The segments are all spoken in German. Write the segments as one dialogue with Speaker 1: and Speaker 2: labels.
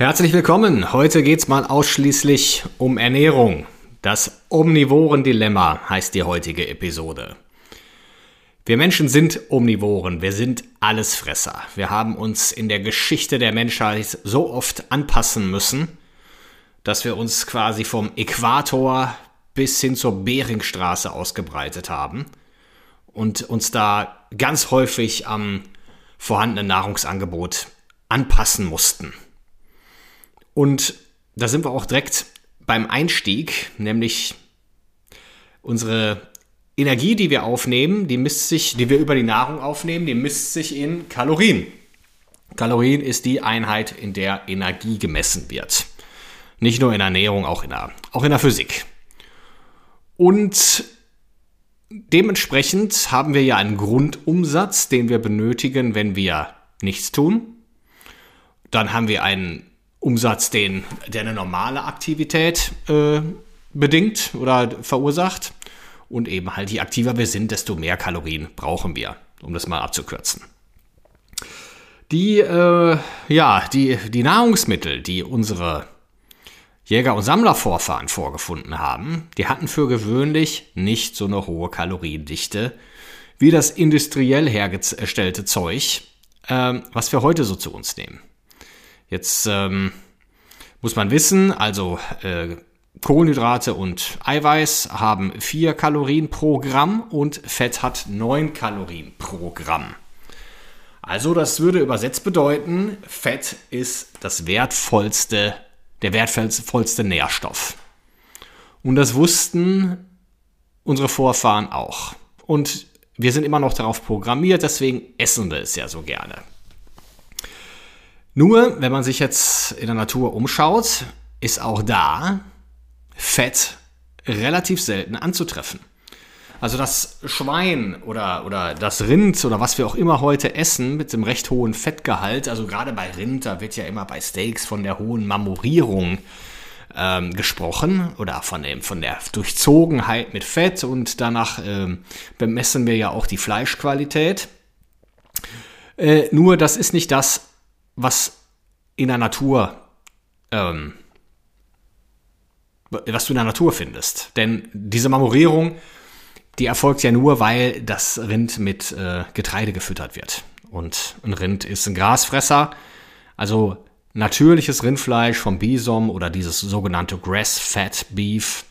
Speaker 1: Herzlich willkommen. Heute geht es mal ausschließlich um Ernährung. Das Omnivoren-Dilemma heißt die heutige Episode. Wir Menschen sind Omnivoren, wir sind Allesfresser. Wir haben uns in der Geschichte der Menschheit so oft anpassen müssen, dass wir uns quasi vom Äquator bis hin zur Beringstraße ausgebreitet haben und uns da ganz häufig am vorhandenen Nahrungsangebot anpassen mussten. Und da sind wir auch direkt beim Einstieg, nämlich unsere Energie, die wir aufnehmen, die misst sich, die wir über die Nahrung aufnehmen, die misst sich in Kalorien. Kalorien ist die Einheit, in der Energie gemessen wird. Nicht nur in Ernährung, auch in der, auch in der Physik. Und dementsprechend haben wir ja einen Grundumsatz, den wir benötigen, wenn wir nichts tun. Dann haben wir einen Umsatz, den, der eine normale Aktivität äh, bedingt oder verursacht. Und eben halt, je aktiver wir sind, desto mehr Kalorien brauchen wir, um das mal abzukürzen. Die, äh, ja, die, die Nahrungsmittel, die unsere Jäger- und Sammlervorfahren vorgefunden haben, die hatten für gewöhnlich nicht so eine hohe Kaloriendichte wie das industriell hergestellte Zeug, äh, was wir heute so zu uns nehmen. Jetzt ähm, muss man wissen, also äh, Kohlenhydrate und Eiweiß haben 4 Kalorien pro Gramm und Fett hat 9 Kalorien pro Gramm. Also das würde übersetzt bedeuten, Fett ist das wertvollste, der wertvollste Nährstoff. Und das wussten unsere Vorfahren auch. Und wir sind immer noch darauf programmiert, deswegen essen wir es ja so gerne. Nur, wenn man sich jetzt in der Natur umschaut, ist auch da Fett relativ selten anzutreffen. Also das Schwein oder, oder das Rind oder was wir auch immer heute essen mit dem recht hohen Fettgehalt, also gerade bei Rind, da wird ja immer bei Steaks von der hohen Marmorierung ähm, gesprochen oder von, dem, von der Durchzogenheit mit Fett und danach ähm, bemessen wir ja auch die Fleischqualität. Äh, nur das ist nicht das, was in der Natur, ähm, was du in der Natur findest. Denn diese Marmorierung, die erfolgt ja nur, weil das Rind mit äh, Getreide gefüttert wird. Und ein Rind ist ein Grasfresser. Also natürliches Rindfleisch vom Bison oder dieses sogenannte Grass-Fat Beef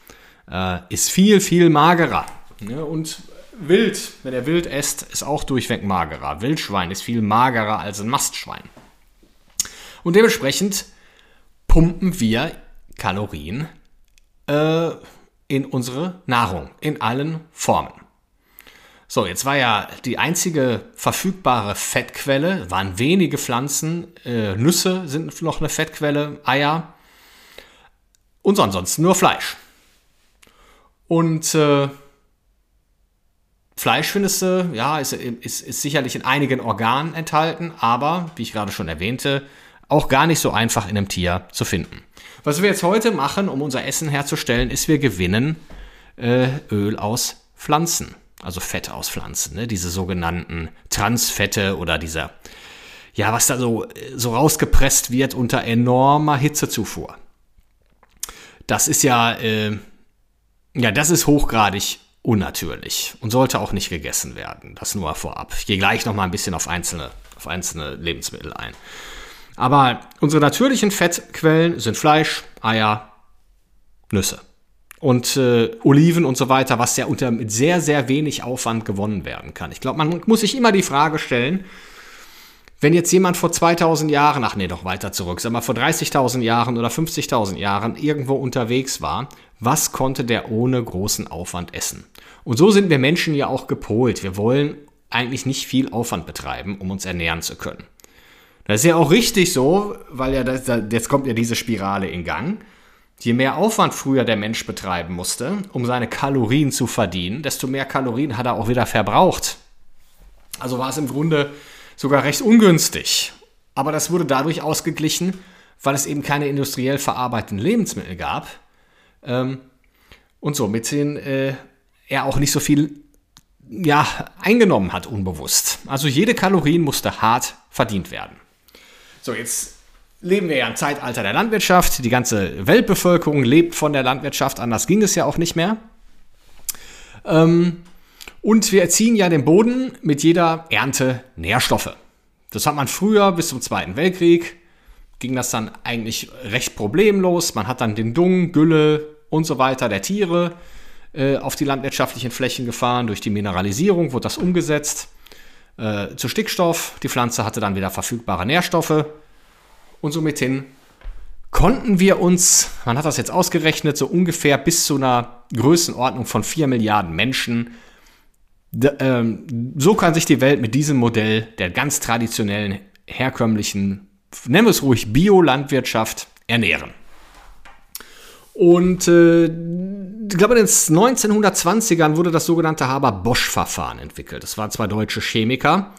Speaker 1: äh, ist viel, viel magerer. Ja, und Wild, wenn er Wild esst, ist auch durchweg magerer. Wildschwein ist viel magerer als ein Mastschwein. Und dementsprechend pumpen wir Kalorien äh, in unsere Nahrung, in allen Formen. So, jetzt war ja die einzige verfügbare Fettquelle, waren wenige Pflanzen, äh, Nüsse sind noch eine Fettquelle, Eier und ansonsten nur Fleisch. Und äh, Fleisch findest du, ja, ist, ist, ist sicherlich in einigen Organen enthalten, aber, wie ich gerade schon erwähnte, auch gar nicht so einfach in einem Tier zu finden. Was wir jetzt heute machen, um unser Essen herzustellen, ist, wir gewinnen äh, Öl aus Pflanzen, also Fett aus Pflanzen, ne? diese sogenannten Transfette oder dieser, ja, was da so, so rausgepresst wird unter enormer Hitzezufuhr. Das ist ja, äh, ja, das ist hochgradig unnatürlich und sollte auch nicht gegessen werden. Das nur vorab. Ich gehe gleich noch mal ein bisschen auf einzelne, auf einzelne Lebensmittel ein. Aber unsere natürlichen Fettquellen sind Fleisch, Eier, Nüsse und äh, Oliven und so weiter, was ja unter mit sehr, sehr wenig Aufwand gewonnen werden kann. Ich glaube, man muss sich immer die Frage stellen, wenn jetzt jemand vor 2000 Jahren, ach nee, doch weiter zurück, sag mal vor 30.000 Jahren oder 50.000 Jahren irgendwo unterwegs war, was konnte der ohne großen Aufwand essen? Und so sind wir Menschen ja auch gepolt. Wir wollen eigentlich nicht viel Aufwand betreiben, um uns ernähren zu können. Das ist ja auch richtig so, weil ja das, jetzt kommt ja diese Spirale in Gang. Je mehr Aufwand früher der Mensch betreiben musste, um seine Kalorien zu verdienen, desto mehr Kalorien hat er auch wieder verbraucht. Also war es im Grunde sogar recht ungünstig. Aber das wurde dadurch ausgeglichen, weil es eben keine industriell verarbeiteten Lebensmittel gab ähm, und somit äh, er auch nicht so viel ja, eingenommen hat, unbewusst. Also jede Kalorien musste hart verdient werden. So, jetzt leben wir ja im Zeitalter der Landwirtschaft. Die ganze Weltbevölkerung lebt von der Landwirtschaft, anders ging es ja auch nicht mehr. Ähm, und wir erziehen ja den Boden mit jeder Ernte Nährstoffe. Das hat man früher bis zum Zweiten Weltkrieg, ging das dann eigentlich recht problemlos. Man hat dann den Dung, Gülle und so weiter der Tiere äh, auf die landwirtschaftlichen Flächen gefahren. Durch die Mineralisierung wurde das umgesetzt äh, zu Stickstoff. Die Pflanze hatte dann wieder verfügbare Nährstoffe und somit hin konnten wir uns, man hat das jetzt ausgerechnet, so ungefähr bis zu einer Größenordnung von 4 Milliarden Menschen ähm, so kann sich die Welt mit diesem Modell der ganz traditionellen, herkömmlichen, nennen wir es ruhig, Biolandwirtschaft ernähren. Und äh, ich glaube, in den 1920ern wurde das sogenannte Haber-Bosch-Verfahren entwickelt. Das waren zwei deutsche Chemiker,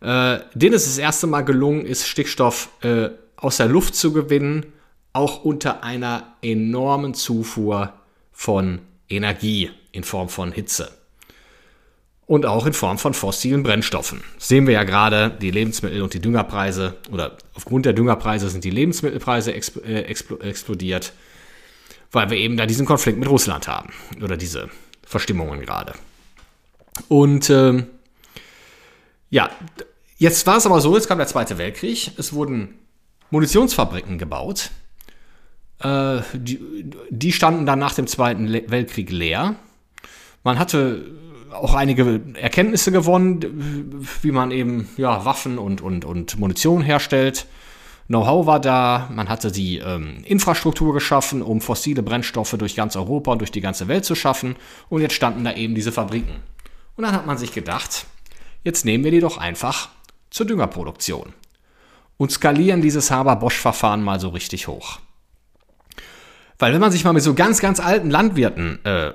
Speaker 1: äh, denen es das erste Mal gelungen ist, Stickstoff äh, aus der Luft zu gewinnen, auch unter einer enormen Zufuhr von Energie in Form von Hitze und auch in Form von fossilen Brennstoffen. Das sehen wir ja gerade, die Lebensmittel und die Düngerpreise oder aufgrund der Düngerpreise sind die Lebensmittelpreise äh, explodiert, weil wir eben da diesen Konflikt mit Russland haben oder diese Verstimmungen gerade. Und ähm, ja, jetzt war es aber so, jetzt kam der Zweite Weltkrieg, es wurden Munitionsfabriken gebaut, äh, die, die standen dann nach dem Zweiten Weltkrieg leer. Man hatte auch einige Erkenntnisse gewonnen, wie man eben ja, Waffen und, und, und Munition herstellt. Know-how war da, man hatte die ähm, Infrastruktur geschaffen, um fossile Brennstoffe durch ganz Europa und durch die ganze Welt zu schaffen. Und jetzt standen da eben diese Fabriken. Und dann hat man sich gedacht, jetzt nehmen wir die doch einfach zur Düngerproduktion und skalieren dieses Haber-Bosch-Verfahren mal so richtig hoch. Weil wenn man sich mal mit so ganz, ganz alten Landwirten äh,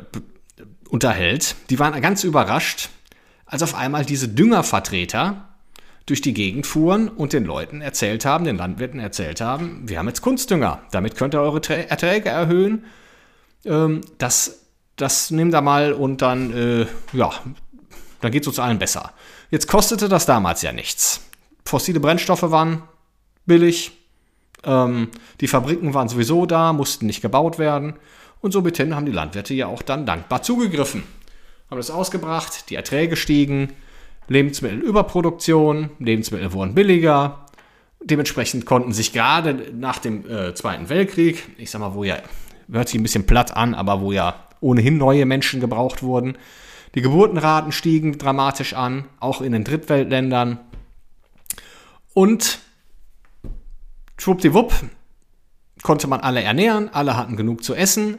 Speaker 1: unterhält, die waren ganz überrascht, als auf einmal diese Düngervertreter durch die Gegend fuhren und den Leuten erzählt haben, den Landwirten erzählt haben, wir haben jetzt Kunstdünger, damit könnt ihr eure Erträge erhöhen. Ähm, das, das nehmt ihr mal und dann, äh, ja, dann geht es uns allen besser. Jetzt kostete das damals ja nichts. Fossile Brennstoffe waren billig, ähm, die Fabriken waren sowieso da, mussten nicht gebaut werden. Und somit haben die Landwirte ja auch dann dankbar zugegriffen. Haben das ausgebracht, die Erträge stiegen, Lebensmittelüberproduktion, Lebensmittel wurden billiger. Dementsprechend konnten sich gerade nach dem äh, Zweiten Weltkrieg, ich sag mal, wo ja, hört sich ein bisschen platt an, aber wo ja ohnehin neue Menschen gebraucht wurden, die Geburtenraten stiegen dramatisch an, auch in den Drittweltländern. Und schwuppdiwupp konnte man alle ernähren, alle hatten genug zu essen,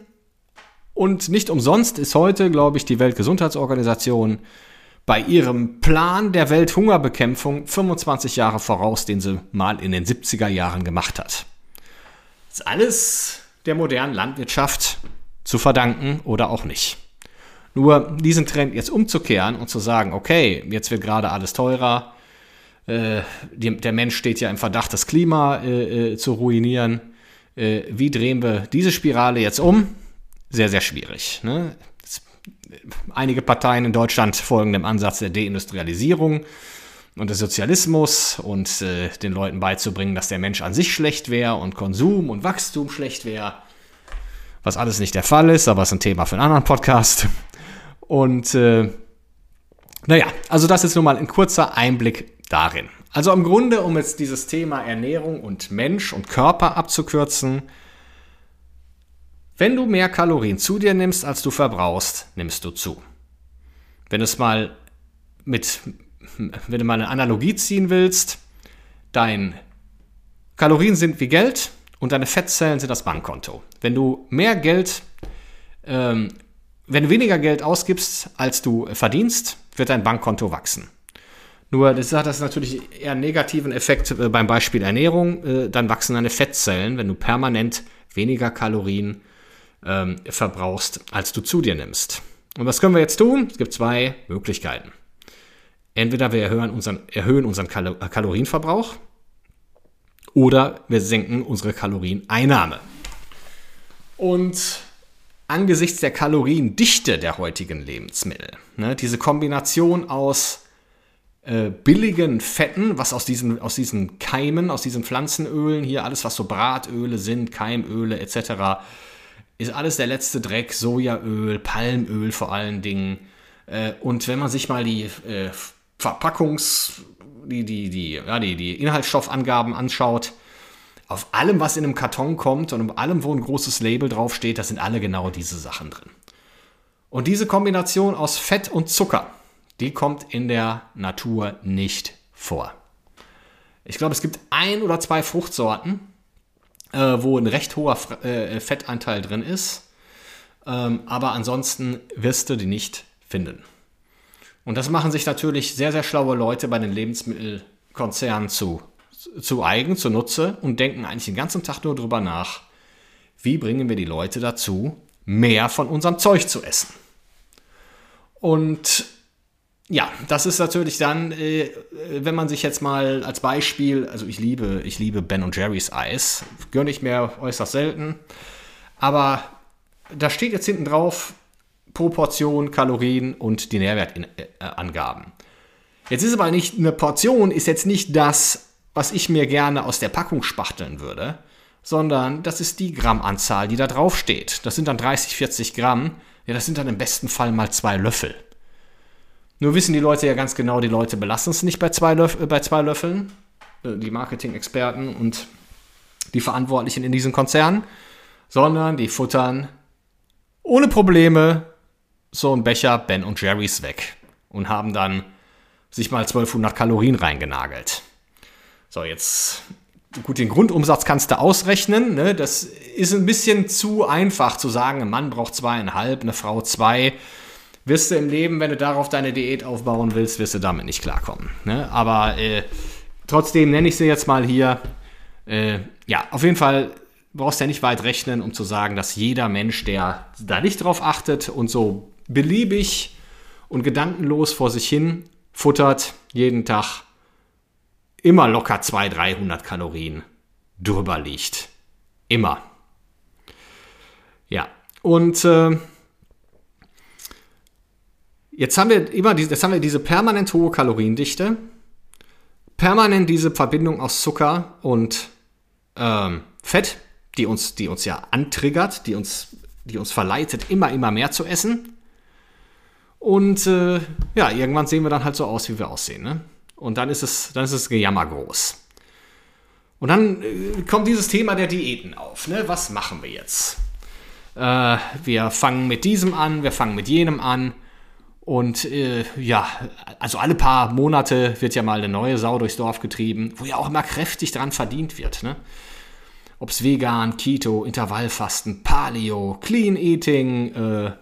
Speaker 1: und nicht umsonst ist heute, glaube ich, die Weltgesundheitsorganisation bei ihrem Plan der Welthungerbekämpfung 25 Jahre voraus, den sie mal in den 70er Jahren gemacht hat. Das ist alles der modernen Landwirtschaft zu verdanken oder auch nicht. Nur diesen Trend jetzt umzukehren und zu sagen, okay, jetzt wird gerade alles teurer, äh, die, der Mensch steht ja im Verdacht, das Klima äh, äh, zu ruinieren. Äh, wie drehen wir diese Spirale jetzt um? sehr, sehr schwierig. Ne? Einige Parteien in Deutschland folgen dem Ansatz der Deindustrialisierung und des Sozialismus und äh, den Leuten beizubringen, dass der Mensch an sich schlecht wäre und Konsum und Wachstum schlecht wäre. Was alles nicht der Fall ist, aber es ist ein Thema für einen anderen Podcast. Und äh, naja, also das ist nun mal ein kurzer Einblick darin. Also im Grunde, um jetzt dieses Thema Ernährung und Mensch und Körper abzukürzen, wenn du mehr Kalorien zu dir nimmst, als du verbrauchst, nimmst du zu. Wenn du es mal mit, wenn du mal eine Analogie ziehen willst, dein Kalorien sind wie Geld und deine Fettzellen sind das Bankkonto. Wenn du mehr Geld, ähm, wenn du weniger Geld ausgibst, als du verdienst, wird dein Bankkonto wachsen. Nur das hat das natürlich eher einen negativen Effekt äh, beim Beispiel Ernährung. Äh, dann wachsen deine Fettzellen, wenn du permanent weniger Kalorien ähm, verbrauchst, als du zu dir nimmst. Und was können wir jetzt tun? Es gibt zwei Möglichkeiten. Entweder wir erhöhen unseren, erhöhen unseren äh, Kalorienverbrauch oder wir senken unsere Kalorieneinnahme. Und angesichts der Kaloriendichte der heutigen Lebensmittel, ne, diese Kombination aus äh, billigen Fetten, was aus diesen, aus diesen Keimen, aus diesen Pflanzenölen, hier alles, was so Bratöle sind, Keimöle etc., ist alles der letzte Dreck, Sojaöl, Palmöl vor allen Dingen. Äh, und wenn man sich mal die äh, Verpackungs-, die, die, die, ja, die, die Inhaltsstoffangaben anschaut, auf allem, was in einem Karton kommt und auf allem, wo ein großes Label draufsteht, da sind alle genau diese Sachen drin. Und diese Kombination aus Fett und Zucker, die kommt in der Natur nicht vor. Ich glaube, es gibt ein oder zwei Fruchtsorten, äh, wo ein recht hoher äh, Fettanteil drin ist. Ähm, aber ansonsten wirst du die nicht finden. Und das machen sich natürlich sehr, sehr schlaue Leute bei den Lebensmittelkonzernen zu, zu eigen, zunutze und denken eigentlich den ganzen Tag nur darüber nach, wie bringen wir die Leute dazu, mehr von unserem Zeug zu essen. Und ja, das ist natürlich dann, äh, wenn man sich jetzt mal als Beispiel, also ich liebe, ich liebe Ben und Jerry's Eis, gönne ich mir äußerst selten, aber da steht jetzt hinten drauf Proportion, Kalorien und die Nährwertangaben. Jetzt ist aber nicht, eine Portion ist jetzt nicht das, was ich mir gerne aus der Packung spachteln würde, sondern das ist die Grammanzahl, die da drauf steht. Das sind dann 30, 40 Gramm. Ja, das sind dann im besten Fall mal zwei Löffel. Nur wissen die Leute ja ganz genau, die Leute belassen es nicht bei zwei, Löff äh, bei zwei Löffeln, äh, die Marketing-Experten und die Verantwortlichen in diesen Konzernen, sondern die futtern ohne Probleme so einen Becher Ben und Jerry's weg und haben dann sich mal 1200 Kalorien reingenagelt. So, jetzt, gut, den Grundumsatz kannst du ausrechnen. Ne? Das ist ein bisschen zu einfach zu sagen, ein Mann braucht zweieinhalb, eine Frau zwei wirst du im Leben, wenn du darauf deine Diät aufbauen willst, wirst du damit nicht klarkommen. Ne? Aber äh, trotzdem nenne ich sie jetzt mal hier. Äh, ja, auf jeden Fall brauchst du ja nicht weit rechnen, um zu sagen, dass jeder Mensch, der da nicht drauf achtet und so beliebig und gedankenlos vor sich hin futtert, jeden Tag immer locker 200, 300 Kalorien drüber liegt. Immer. Ja, und äh, Jetzt haben wir immer diese, jetzt haben wir diese permanent hohe Kaloriendichte, permanent diese Verbindung aus Zucker und ähm, Fett, die uns, die uns ja antriggert, die uns, die uns verleitet, immer, immer mehr zu essen. Und äh, ja, irgendwann sehen wir dann halt so aus, wie wir aussehen. Ne? Und dann ist es, dann ist es Gejammer groß. Und dann äh, kommt dieses Thema der Diäten auf. Ne? Was machen wir jetzt? Äh, wir fangen mit diesem an, wir fangen mit jenem an. Und äh, ja, also alle paar Monate wird ja mal eine neue Sau durchs Dorf getrieben, wo ja auch immer kräftig dran verdient wird. Ne? Ob es vegan, Keto, Intervallfasten, Paleo, Clean Eating, äh,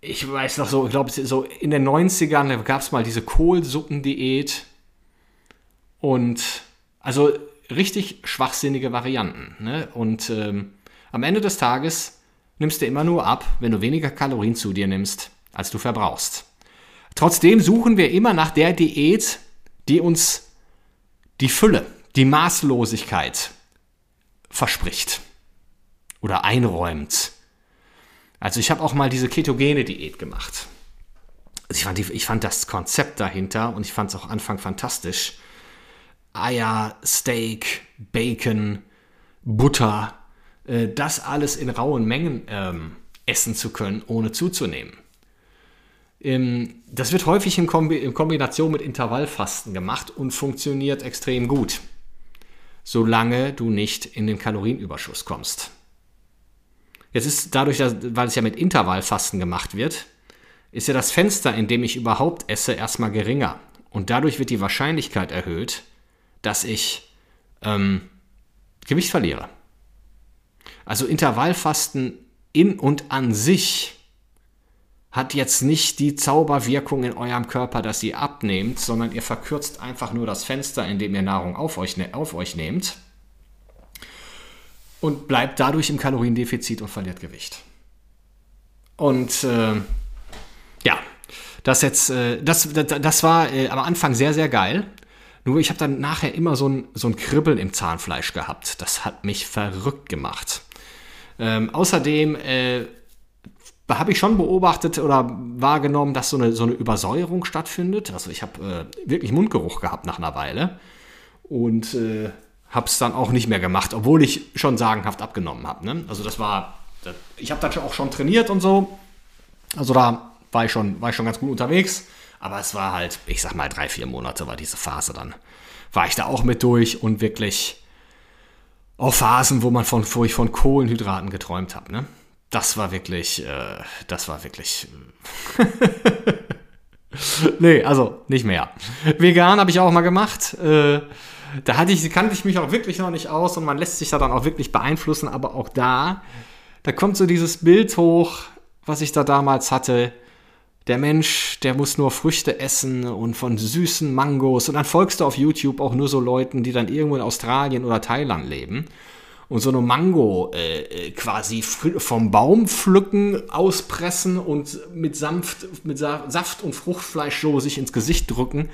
Speaker 1: ich weiß noch so, ich glaube, so in den 90ern gab es mal diese Kohlsuppendiät und also richtig schwachsinnige Varianten. Ne? Und ähm, am Ende des Tages nimmst du immer nur ab, wenn du weniger Kalorien zu dir nimmst als du verbrauchst. Trotzdem suchen wir immer nach der Diät, die uns die Fülle, die Maßlosigkeit verspricht oder einräumt. Also ich habe auch mal diese ketogene Diät gemacht. Also ich, fand die, ich fand das Konzept dahinter und ich fand es auch Anfang fantastisch. Eier, Steak, Bacon, Butter, äh, das alles in rauen Mengen ähm, essen zu können, ohne zuzunehmen. Ähm, das wird häufig in, Kombination mit Intervallfasten gemacht und funktioniert extrem gut, solange du nicht in den Kalorienüberschuss kommst. Jetzt ist dadurch, weil es ja mit Intervallfasten gemacht wird, ist ja das Fenster, in dem ich überhaupt esse, erstmal geringer. Und dadurch wird die Wahrscheinlichkeit erhöht, dass ich ähm, Gewicht verliere. Also Intervallfasten in und an sich hat jetzt nicht die Zauberwirkung in eurem Körper, dass ihr abnehmt, sondern ihr verkürzt einfach nur das Fenster, in dem ihr Nahrung auf euch, ne-, auf euch nehmt und bleibt dadurch im Kaloriendefizit und verliert Gewicht. Und äh, ja, das jetzt, äh, das, das, das war äh, am Anfang sehr, sehr geil. Nur ich habe dann nachher immer so ein, so ein Kribbeln im Zahnfleisch gehabt. Das hat mich verrückt gemacht. Ähm, außerdem äh, habe ich schon beobachtet oder wahrgenommen, dass so eine, so eine Übersäuerung stattfindet. Also ich habe äh, wirklich Mundgeruch gehabt nach einer Weile und äh, habe es dann auch nicht mehr gemacht, obwohl ich schon sagenhaft abgenommen habe. Ne? Also das war, ich habe dann auch schon trainiert und so. Also da war ich schon, war ich schon ganz gut unterwegs. Aber es war halt, ich sag mal, drei, vier Monate war diese Phase dann. War ich da auch mit durch und wirklich auch Phasen, wo man von, wo ich von Kohlenhydraten geträumt habe. Ne? Das war wirklich, äh, das war wirklich. nee, also nicht mehr. Vegan habe ich auch mal gemacht. Äh, da hatte ich, kannte ich mich auch wirklich noch nicht aus und man lässt sich da dann auch wirklich beeinflussen, aber auch da, da kommt so dieses Bild hoch, was ich da damals hatte der Mensch, der muss nur Früchte essen und von süßen Mangos. Und dann folgst du auf YouTube auch nur so Leuten, die dann irgendwo in Australien oder Thailand leben und so eine Mango äh, äh quasi vom Baum pflücken, auspressen und mit, sanft, mit Saft und Fruchtfleisch so sich ins Gesicht drücken.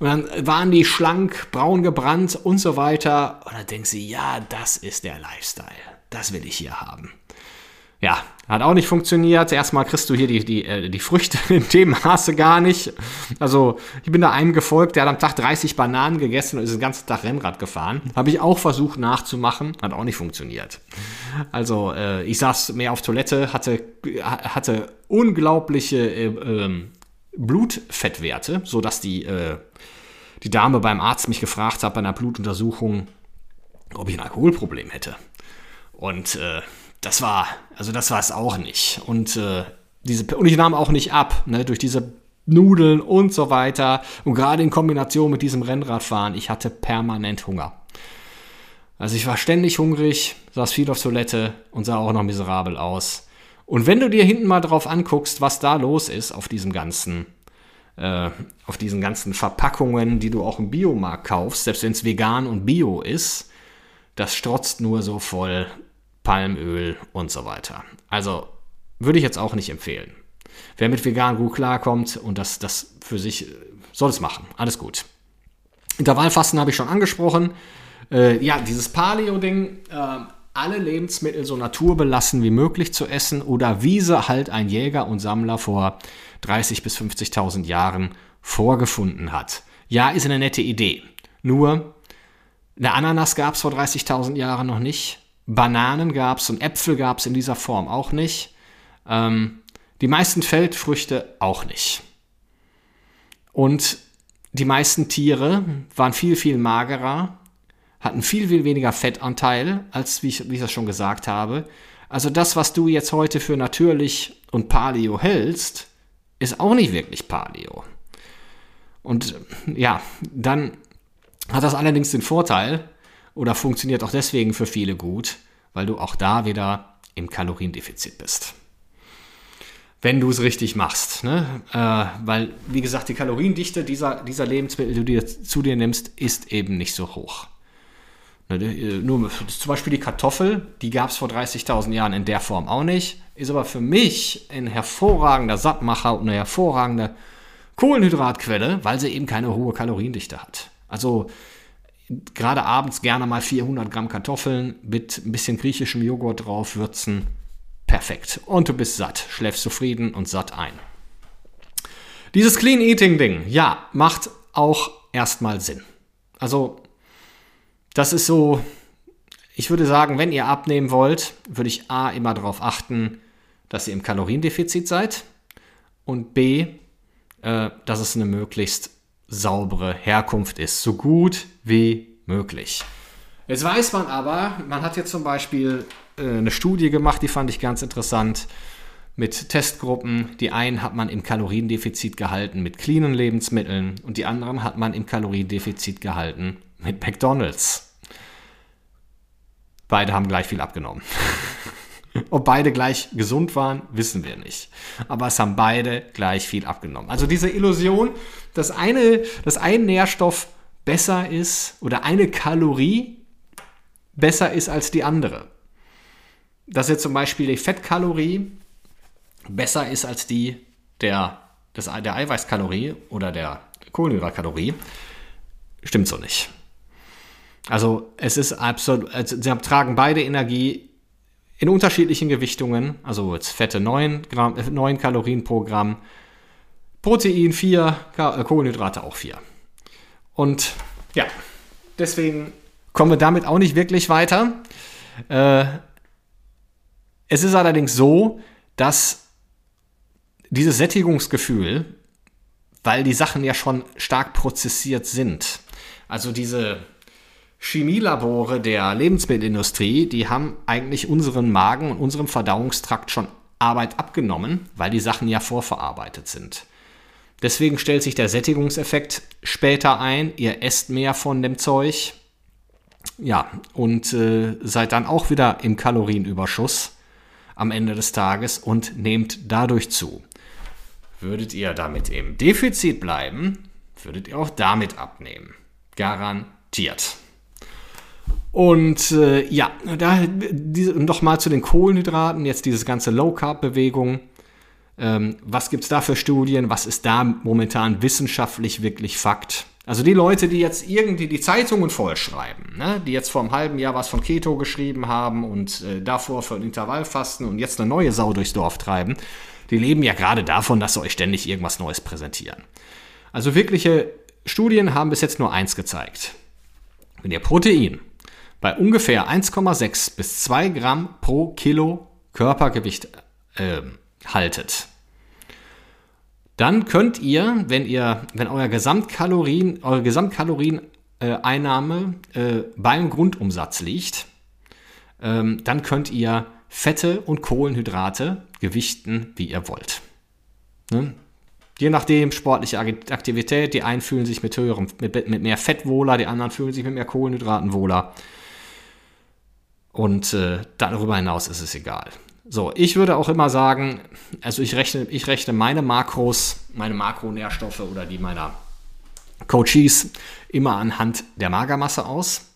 Speaker 1: Und dann waren die schlank, braun gebrannt und so weiter. Und dann denkst du, ja, das ist der Lifestyle. Das will ich hier haben. Ja, hat auch nicht funktioniert. Erstmal kriegst du hier die, die, äh, die Früchte in dem Maße gar nicht. Also, ich bin da einem gefolgt, der hat am Tag 30 Bananen gegessen und ist den ganzen Tag Rennrad gefahren. Habe ich auch versucht nachzumachen, hat auch nicht funktioniert. Also, äh, ich saß mehr auf Toilette, hatte, hatte unglaubliche äh, äh, Blutfettwerte, sodass die, äh, die Dame beim Arzt mich gefragt hat bei einer Blutuntersuchung, ob ich ein Alkoholproblem hätte. Und äh, das war, also das war es auch nicht. Und, äh, diese, und ich nahm auch nicht ab, ne, durch diese Nudeln und so weiter. Und gerade in Kombination mit diesem Rennradfahren, ich hatte permanent Hunger. Also ich war ständig hungrig, saß viel auf Toilette und sah auch noch miserabel aus. Und wenn du dir hinten mal drauf anguckst, was da los ist auf diesem ganzen, äh, auf diesen ganzen Verpackungen, die du auch im Biomarkt kaufst, selbst wenn es vegan und bio ist, das strotzt nur so voll Palmöl und so weiter. Also würde ich jetzt auch nicht empfehlen. Wer mit vegan gut klarkommt und das, das für sich soll es machen. Alles gut. Intervallfasten habe ich schon angesprochen. Äh, ja, dieses Paleo-Ding, äh, alle Lebensmittel so naturbelassen wie möglich zu essen oder wie sie halt ein Jäger und Sammler vor 30.000 bis 50.000 Jahren vorgefunden hat. Ja, ist eine nette Idee. Nur, eine Ananas gab es vor 30.000 Jahren noch nicht. Bananen gab es und Äpfel gab es in dieser Form auch nicht. Ähm, die meisten Feldfrüchte auch nicht. Und die meisten Tiere waren viel, viel magerer, hatten viel, viel weniger Fettanteil, als wie ich, wie ich das schon gesagt habe. Also das, was du jetzt heute für natürlich und Paleo hältst, ist auch nicht wirklich Paleo. Und ja, dann hat das allerdings den Vorteil, oder funktioniert auch deswegen für viele gut, weil du auch da wieder im Kaloriendefizit bist. Wenn du es richtig machst. Ne? Äh, weil, wie gesagt, die Kaloriendichte dieser, dieser Lebensmittel, die du dir zu dir nimmst, ist eben nicht so hoch. Ne, äh, nur zum Beispiel die Kartoffel, die gab es vor 30.000 Jahren in der Form auch nicht, ist aber für mich ein hervorragender Sattmacher und eine hervorragende Kohlenhydratquelle, weil sie eben keine hohe Kaloriendichte hat. Also gerade abends gerne mal 400 Gramm Kartoffeln mit ein bisschen griechischem Joghurt drauf würzen. Perfekt. Und du bist satt, schläfst zufrieden und satt ein. Dieses Clean Eating Ding, ja, macht auch erstmal Sinn. Also, das ist so, ich würde sagen, wenn ihr abnehmen wollt, würde ich A immer darauf achten, dass ihr im Kaloriendefizit seid und B, äh, dass es eine möglichst saubere Herkunft ist, so gut wie möglich. Jetzt weiß man aber, man hat jetzt zum Beispiel äh, eine Studie gemacht, die fand ich ganz interessant, mit Testgruppen. Die einen hat man im Kaloriendefizit gehalten mit cleanen Lebensmitteln und die anderen hat man im Kaloriendefizit gehalten mit McDonald's. Beide haben gleich viel abgenommen. Ob beide gleich gesund waren, wissen wir nicht. Aber es haben beide gleich viel abgenommen. Also diese Illusion, dass, eine, dass ein Nährstoff besser ist oder eine Kalorie besser ist als die andere. Dass jetzt zum Beispiel die Fettkalorie besser ist als die der, des, der Eiweißkalorie oder der Kohlenhydratkalorie, stimmt so nicht. Also es ist absolut, also sie tragen beide Energie in unterschiedlichen Gewichtungen, also jetzt Fette 9, Gramm, 9 äh, Kalorien pro Gramm, Protein 4, äh, Kohlenhydrate auch 4. Und ja, deswegen kommen wir damit auch nicht wirklich weiter. Äh, es ist allerdings so, dass dieses Sättigungsgefühl, weil die Sachen ja schon stark prozessiert sind, also diese Chemielabore der Lebensmittelindustrie, die haben eigentlich unseren Magen und unserem Verdauungstrakt schon Arbeit abgenommen, weil die Sachen ja vorverarbeitet sind. Deswegen stellt sich der Sättigungseffekt später ein. Ihr esst mehr von dem Zeug. Ja, und äh, seid dann auch wieder im Kalorienüberschuss am Ende des Tages und nehmt dadurch zu. Würdet ihr damit im Defizit bleiben, würdet ihr auch damit abnehmen. Garantiert. Und äh, ja, da nochmal zu den Kohlenhydraten, jetzt dieses ganze Low-Carb-Bewegung. Ähm, was gibt es da für Studien? Was ist da momentan wissenschaftlich wirklich Fakt? Also die Leute, die jetzt irgendwie die Zeitungen vollschreiben, ne, die jetzt vor einem halben Jahr was von Keto geschrieben haben und äh, davor von Intervallfasten und jetzt eine neue Sau durchs Dorf treiben, die leben ja gerade davon, dass sie euch ständig irgendwas Neues präsentieren. Also wirkliche Studien haben bis jetzt nur eins gezeigt. Wenn ihr Protein bei ungefähr 1,6 bis 2 Gramm pro Kilo Körpergewicht äh, haltet, dann könnt ihr, wenn ihr, wenn euer Gesamtkalorien, eure Gesamtkalorieneinnahme äh, beim Grundumsatz liegt, ähm, dann könnt ihr Fette und Kohlenhydrate gewichten, wie ihr wollt. Ne? Je nachdem, sportliche Aktivität, die einen fühlen sich mit höherem, mit, mit mehr Fett wohler, die anderen fühlen sich mit mehr Kohlenhydraten wohler. Und äh, darüber hinaus ist es egal. So, ich würde auch immer sagen, also ich rechne, ich rechne meine Makros, meine Makronährstoffe oder die meiner Coaches immer anhand der Magermasse aus.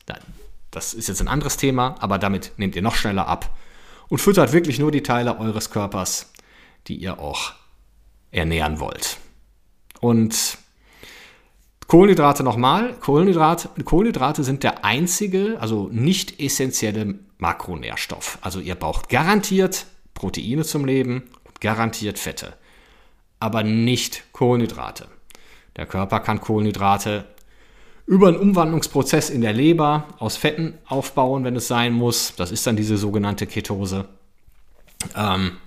Speaker 1: Das ist jetzt ein anderes Thema, aber damit nehmt ihr noch schneller ab und füttert wirklich nur die Teile eures Körpers, die ihr auch ernähren wollt. Und Kohlenhydrate nochmal. Kohlenhydrate, Kohlenhydrate sind der einzige, also nicht essentielle Makronährstoff. Also ihr braucht garantiert Proteine zum Leben und garantiert Fette, aber nicht Kohlenhydrate. Der Körper kann Kohlenhydrate über einen Umwandlungsprozess in der Leber aus Fetten aufbauen, wenn es sein muss. Das ist dann diese sogenannte Ketose. Ähm,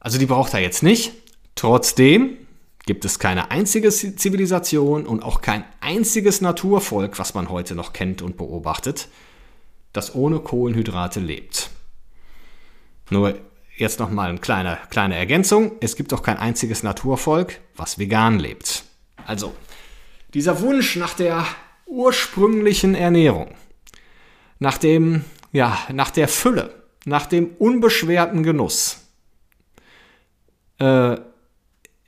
Speaker 1: also die braucht er jetzt nicht. Trotzdem gibt es keine einzige Zivilisation und auch kein einziges Naturvolk, was man heute noch kennt und beobachtet, das ohne Kohlenhydrate lebt. Nur jetzt nochmal eine kleine, kleine Ergänzung. Es gibt auch kein einziges Naturvolk, was vegan lebt. Also, dieser Wunsch nach der ursprünglichen Ernährung, nach dem, ja, nach der Fülle, nach dem unbeschwerten Genuss, äh,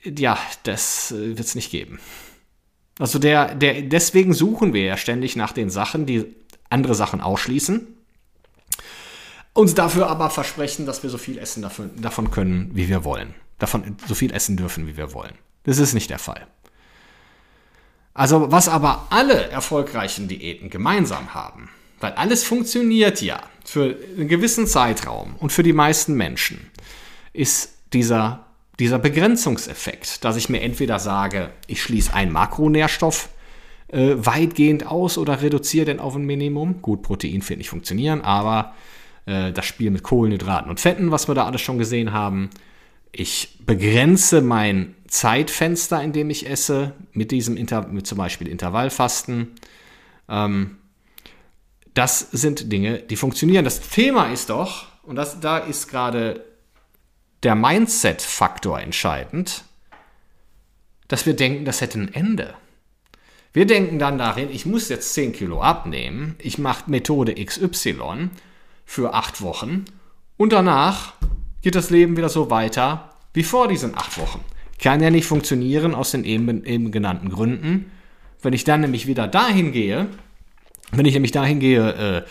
Speaker 1: ja, das äh, wird es nicht geben. Also der, der, deswegen suchen wir ja ständig nach den Sachen, die andere Sachen ausschließen. Uns dafür aber versprechen, dass wir so viel essen davon, davon können, wie wir wollen. Davon so viel essen dürfen, wie wir wollen. Das ist nicht der Fall. Also was aber alle erfolgreichen Diäten gemeinsam haben, weil alles funktioniert ja für einen gewissen Zeitraum und für die meisten Menschen, ist dieser dieser Begrenzungseffekt, dass ich mir entweder sage, ich schließe einen Makronährstoff äh, weitgehend aus oder reduziere den auf ein Minimum. Gut, Protein wird nicht funktionieren, aber äh, das Spiel mit Kohlenhydraten und Fetten, was wir da alles schon gesehen haben. Ich begrenze mein Zeitfenster, in dem ich esse, mit diesem Inter mit zum Beispiel Intervallfasten. Ähm, das sind Dinge, die funktionieren. Das Thema ist doch, und das, da ist gerade der Mindset-Faktor entscheidend, dass wir denken, das hätte ein Ende. Wir denken dann darin, ich muss jetzt 10 Kilo abnehmen, ich mache Methode XY für acht Wochen Und danach geht das Leben wieder so weiter wie vor diesen acht Wochen. Kann ja nicht funktionieren aus den eben, eben genannten Gründen. Wenn ich dann nämlich wieder dahin gehe, wenn ich nämlich dahin gehe, äh,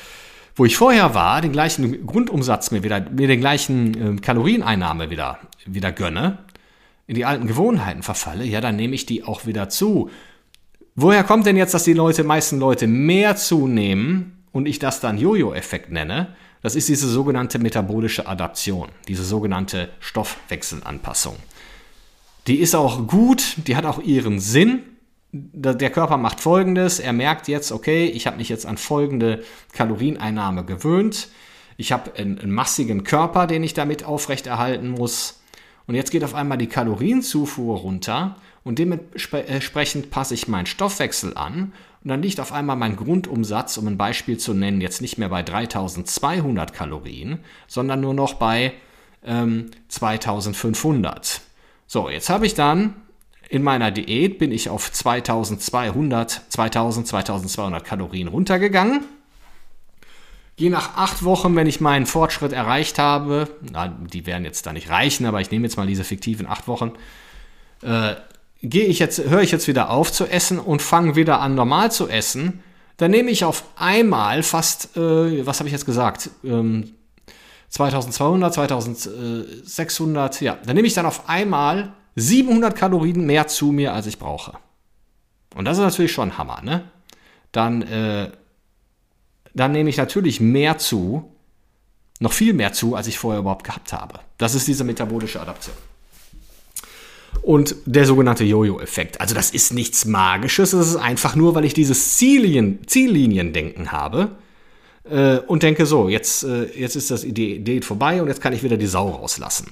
Speaker 1: wo ich vorher war, den gleichen Grundumsatz mir wieder, mir den gleichen äh, Kalorieneinnahme wieder, wieder gönne, in die alten Gewohnheiten verfalle, ja, dann nehme ich die auch wieder zu. Woher kommt denn jetzt, dass die Leute, meisten Leute mehr zunehmen und ich das dann Jojo-Effekt nenne? Das ist diese sogenannte metabolische Adaption, diese sogenannte Stoffwechselanpassung. Die ist auch gut, die hat auch ihren Sinn, der Körper macht folgendes, er merkt jetzt, okay, ich habe mich jetzt an folgende Kalorieneinnahme gewöhnt, ich habe einen, einen, massigen Körper, den ich damit aufrechterhalten muss. Und jetzt geht auf einmal die Kalorienzufuhr runter und dementsprechend passe ich meinen Stoffwechsel an und dann liegt auf einmal mein Grundumsatz, um ein Beispiel zu nennen, jetzt nicht mehr bei 3200 Kalorien, sondern nur noch bei ähm, 2500. So, jetzt habe ich dann in meiner Diät bin ich auf 2200, 2000, 2200 Kalorien runtergegangen. Je nach acht Wochen, wenn ich meinen Fortschritt erreicht habe, na, die werden jetzt da nicht reichen, aber ich nehme jetzt mal diese fiktiven acht Wochen, äh, gehe ich jetzt, höre ich jetzt wieder auf zu essen und fange wieder an normal zu essen, dann nehme ich auf einmal fast, äh, was habe ich jetzt gesagt, ähm, 2200, 2600, ja, dann nehme ich dann auf einmal 700 Kalorien mehr zu mir, als ich brauche. Und das ist natürlich schon Hammer, ne? Dann, äh, dann nehme ich natürlich mehr zu, noch viel mehr zu, als ich vorher überhaupt gehabt habe. Das ist diese metabolische Adaption. Und der sogenannte Jojo-Effekt. Also das ist nichts Magisches, das ist einfach nur, weil ich dieses Ziellinien, Ziellinien-Denken habe äh, und denke so, jetzt, äh, jetzt ist das Idee vorbei und jetzt kann ich wieder die Sau rauslassen.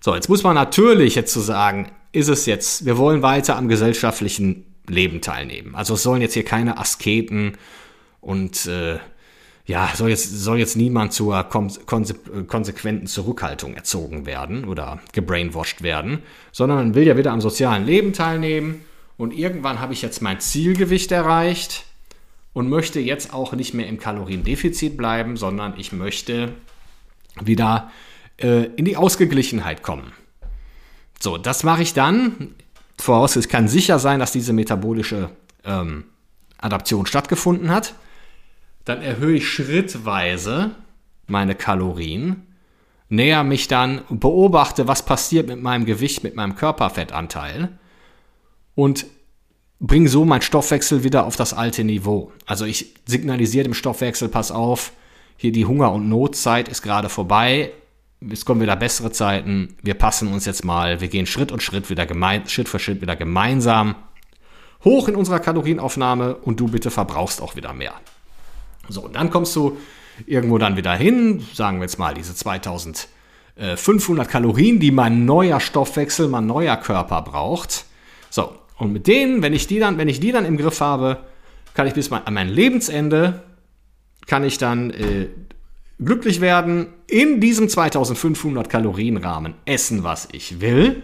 Speaker 1: So, jetzt muss man natürlich jetzt zu so sagen, ist es jetzt, wir wollen weiter am gesellschaftlichen Leben teilnehmen. Also es sollen jetzt hier keine Asketen und äh, ja, soll jetzt, soll jetzt niemand zur konse konsequenten Zurückhaltung erzogen werden oder gebrainwashed werden, sondern man will ja wieder am sozialen Leben teilnehmen und irgendwann habe ich jetzt mein Zielgewicht erreicht und möchte jetzt auch nicht mehr im Kaloriendefizit bleiben, sondern ich möchte wieder äh, in die Ausgeglichenheit kommen. So, das mache ich dann. Voraus, es kann sicher sein, dass diese metabolische ähm, Adaption stattgefunden hat. Dann erhöhe ich schrittweise meine Kalorien, näher mich dann, beobachte, was passiert mit meinem Gewicht, mit meinem Körperfettanteil und bringe so meinen Stoffwechsel wieder auf das alte Niveau. Also ich signalisiere dem Stoffwechsel, pass auf, hier die Hunger- und Notzeit ist gerade vorbei, es kommen wieder bessere Zeiten, wir passen uns jetzt mal, wir gehen Schritt und Schritt wieder gemein, Schritt für Schritt wieder gemeinsam hoch in unserer Kalorienaufnahme und du bitte verbrauchst auch wieder mehr. So, und dann kommst du irgendwo dann wieder hin, sagen wir jetzt mal diese 2500 Kalorien, die mein neuer Stoffwechsel, mein neuer Körper braucht. So, und mit denen, wenn ich die dann, wenn ich die dann im Griff habe, kann ich bis an mein Lebensende, kann ich dann äh, glücklich werden, in diesem 2500 Kalorien Rahmen essen, was ich will,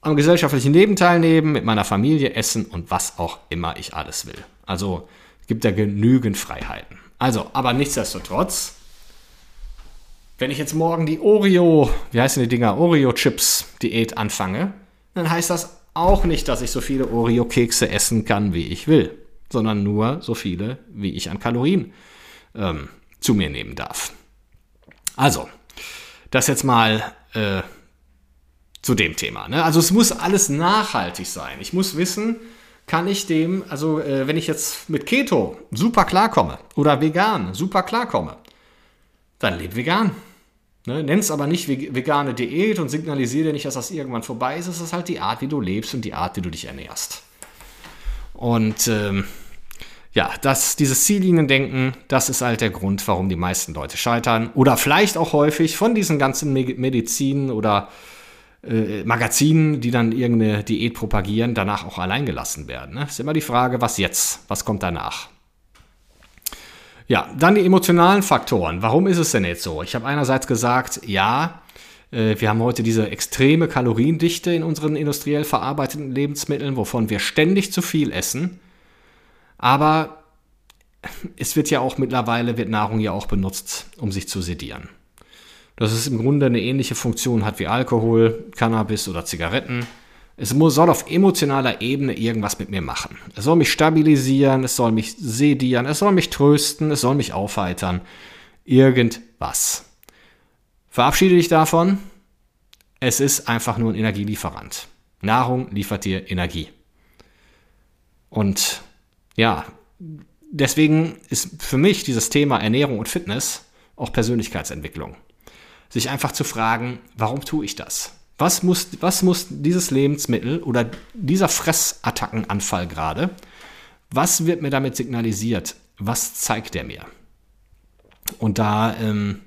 Speaker 1: am gesellschaftlichen Leben teilnehmen, mit meiner Familie essen und was auch immer ich alles will. Also gibt da genügend Freiheiten. Also, aber nichtsdestotrotz, wenn ich jetzt morgen die Oreo, wie heißen die Dinger, Oreo-Chips-Diät anfange, dann heißt das auch nicht, dass ich so viele Oreo-Kekse essen kann, wie ich will, sondern nur so viele, wie ich an Kalorien ähm, zu mir nehmen darf. Also, das jetzt mal äh, zu dem Thema. Ne? Also es muss alles nachhaltig sein. Ich muss wissen, kann ich dem, also äh, wenn ich jetzt mit Keto super klarkomme oder vegan super klarkomme, dann lebe vegan. Ne? Nenn es aber nicht vegane Diät und signalisiere nicht, dass das irgendwann vorbei ist. Es ist halt die Art, wie du lebst und die Art, wie du dich ernährst. Und ähm, ja, das, dieses Zielliniendenken, das ist halt der Grund, warum die meisten Leute scheitern. Oder vielleicht auch häufig von diesen ganzen Medizin oder äh, Magazinen, die dann irgendeine Diät propagieren, danach auch allein gelassen werden. Ne? Ist immer die Frage, was jetzt? Was kommt danach? Ja, dann die emotionalen Faktoren. Warum ist es denn jetzt so? Ich habe einerseits gesagt, ja, äh, wir haben heute diese extreme Kaloriendichte in unseren industriell verarbeiteten Lebensmitteln, wovon wir ständig zu viel essen. Aber es wird ja auch mittlerweile, wird Nahrung ja auch benutzt, um sich zu sedieren. Dass es im Grunde eine ähnliche Funktion hat wie Alkohol, Cannabis oder Zigaretten. Es soll auf emotionaler Ebene irgendwas mit mir machen. Es soll mich stabilisieren, es soll mich sedieren, es soll mich trösten, es soll mich aufheitern. Irgendwas. Verabschiede dich davon. Es ist einfach nur ein Energielieferant. Nahrung liefert dir Energie. Und ja, deswegen ist für mich dieses Thema Ernährung und Fitness auch Persönlichkeitsentwicklung. Sich einfach zu fragen, warum tue ich das? Was muss, was muss dieses Lebensmittel oder dieser Fressattackenanfall gerade, was wird mir damit signalisiert? Was zeigt er mir? Und da, ähm,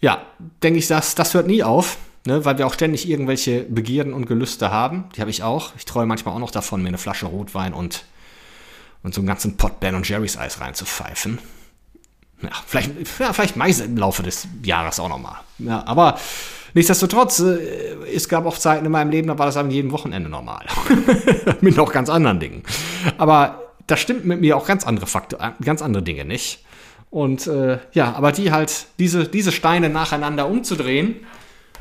Speaker 1: ja, denke ich, das, das hört nie auf, ne, weil wir auch ständig irgendwelche Begierden und Gelüste haben. Die habe ich auch. Ich träume manchmal auch noch davon, mir eine Flasche Rotwein und, und so einen ganzen Pot Ben und Jerry's Eis reinzupfeifen. Ja, vielleicht, ja, vielleicht mache ich es im Laufe des Jahres auch nochmal. Ja, aber Nichtsdestotrotz, äh, es gab auch Zeiten in meinem Leben, da war das an jedem Wochenende normal. mit noch ganz anderen Dingen. Aber das stimmt mit mir auch ganz andere Faktor, äh, ganz andere Dinge nicht. Und äh, ja, aber die halt, diese, diese Steine nacheinander umzudrehen,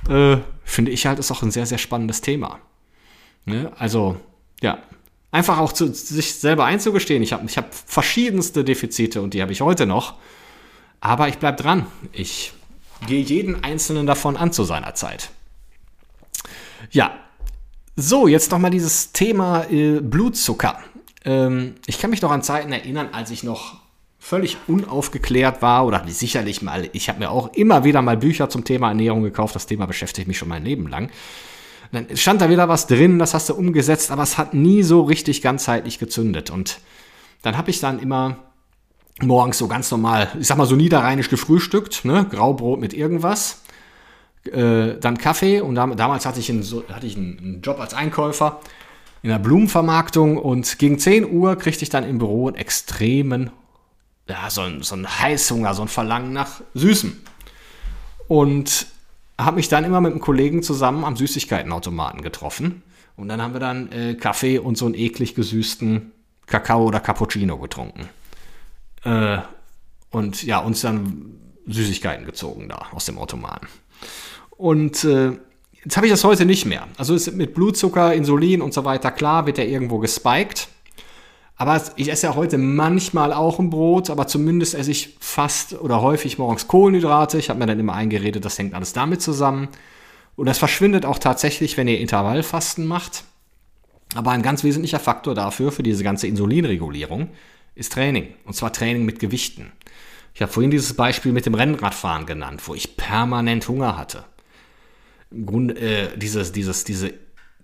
Speaker 1: äh, finde ich halt, ist auch ein sehr, sehr spannendes Thema. Ne? Also, ja, einfach auch zu sich selber einzugestehen, ich habe ich hab verschiedenste Defizite und die habe ich heute noch. Aber ich bleibe dran. Ich gehe jeden einzelnen davon an zu seiner Zeit. Ja, so, jetzt nochmal dieses Thema äh, Blutzucker. Ähm, ich kann mich noch an Zeiten erinnern, als ich noch völlig unaufgeklärt war oder sicherlich mal, ich habe mir auch immer wieder mal Bücher zum Thema Ernährung gekauft, das Thema beschäftigt mich schon mein Leben lang. Dann stand da wieder was drin, das hast du umgesetzt, aber es hat nie so richtig ganzheitlich gezündet. Und dann habe ich dann immer morgens so ganz normal, ich sag mal so niederrheinisch gefrühstückt, ne? Graubrot mit irgendwas. Äh, dann Kaffee und dam damals hatte ich, einen, so, hatte ich einen, einen, Job als Einkäufer in der Blumenvermarktung und gegen 10 Uhr kriegte ich dann im Büro einen extremen, ja, so, ein, so einen Heißhunger, so ein Verlangen nach Süßem. Und habe mich dann immer mit einem Kollegen zusammen am Süßigkeitenautomaten getroffen. Und dann haben wir dann äh, Kaffee und so einen eklig gesüßten Kakao oder Cappuccino getrunken. Äh, und ja, uns dann Süßigkeiten gezogen da aus dem Automaten. Und äh, jetzt habe ich das heute nicht mehr. Also ist mit Blutzucker, Insulin und so weiter, klar, wird der irgendwo gespiked. Aber ich esse ja heute manchmal auch ein Brot, aber zumindest esse ich fast oder häufig morgens Kohlenhydrate. Ich habe mir dann immer eingeredet, das hängt alles damit zusammen. Und das verschwindet auch tatsächlich, wenn ihr Intervallfasten macht. Aber ein ganz wesentlicher Faktor dafür, für diese ganze Insulinregulierung, ist Training. Und zwar Training mit Gewichten. Ich habe vorhin dieses Beispiel mit dem Rennradfahren genannt, wo ich permanent Hunger hatte. Im Grunde, äh, dieses, dieses, diese,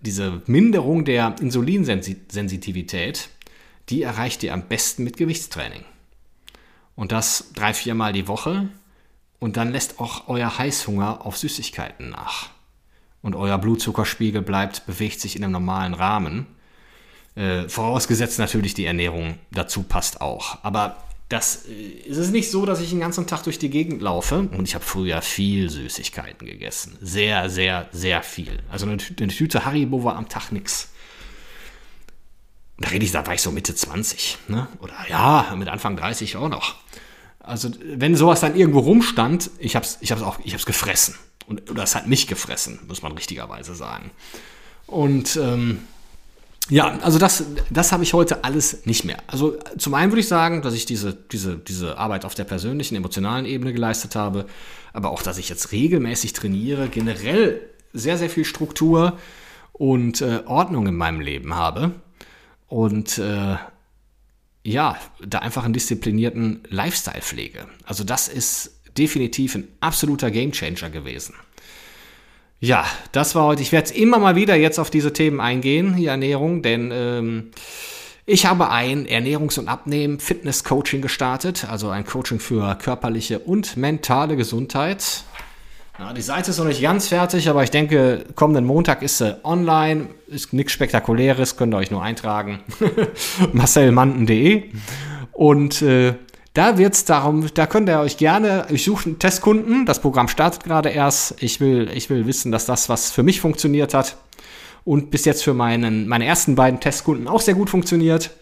Speaker 1: diese Minderung der Insulinsensitivität, die erreicht ihr am besten mit Gewichtstraining. Und das drei, viermal die Woche. Und dann lässt auch euer Heißhunger auf Süßigkeiten nach. Und euer Blutzuckerspiegel bleibt, bewegt sich in einem normalen Rahmen. Äh, vorausgesetzt natürlich die Ernährung dazu passt auch. Aber das äh, ist es nicht so, dass ich den ganzen Tag durch die Gegend laufe. Und ich habe früher viel Süßigkeiten gegessen. Sehr, sehr, sehr viel. Also eine, eine Tüte Haribo war am Tag nix. Da rede ich, da war ich so Mitte 20. Ne? Oder ja, mit Anfang 30 auch noch. Also wenn sowas dann irgendwo rumstand, ich habe es ich hab's auch, ich hab's gefressen. Und, oder es hat mich gefressen, muss man richtigerweise sagen. Und ähm, ja, also das, das habe ich heute alles nicht mehr. Also zum einen würde ich sagen, dass ich diese, diese, diese Arbeit auf der persönlichen, emotionalen Ebene geleistet habe, aber auch, dass ich jetzt regelmäßig trainiere, generell sehr, sehr viel Struktur und äh, Ordnung in meinem Leben habe und äh, ja, da einfach einen disziplinierten Lifestyle pflege. Also das ist definitiv ein absoluter Gamechanger gewesen. Ja, das war heute. Ich werde immer mal wieder jetzt auf diese Themen eingehen, die Ernährung, denn ähm, ich habe ein Ernährungs- und Abnehmen-Fitness-Coaching gestartet, also ein Coaching für körperliche und mentale Gesundheit. Ja, die Seite ist noch nicht ganz fertig, aber ich denke, kommenden Montag ist sie online. Ist nichts Spektakuläres, könnt ihr euch nur eintragen. marcelmanden.de. Und äh, da wird es darum, da könnt ihr euch gerne, ich suche einen Testkunden, das Programm startet gerade erst. Ich will, ich will wissen, dass das, was für mich funktioniert hat und bis jetzt für meinen, meine ersten beiden Testkunden auch sehr gut funktioniert.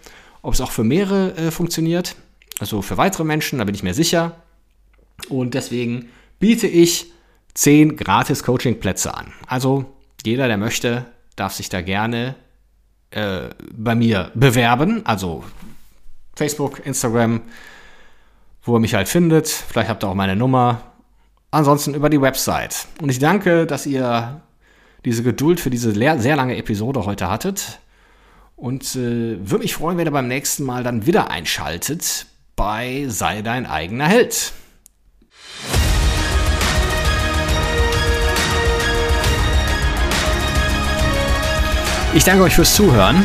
Speaker 1: ob es auch für mehrere äh, funktioniert. Also für weitere Menschen, da bin ich mir sicher. Und deswegen biete ich 10 gratis Coaching-Plätze an. Also jeder, der möchte, darf sich da gerne äh, bei mir bewerben. Also Facebook, Instagram, wo ihr mich halt findet. Vielleicht habt ihr auch meine Nummer. Ansonsten über die Website. Und ich danke, dass ihr diese Geduld für diese sehr lange Episode heute hattet. Und äh, würde mich freuen, wenn ihr beim nächsten Mal dann wieder einschaltet bei Sei dein eigener Held. Ich danke euch fürs Zuhören.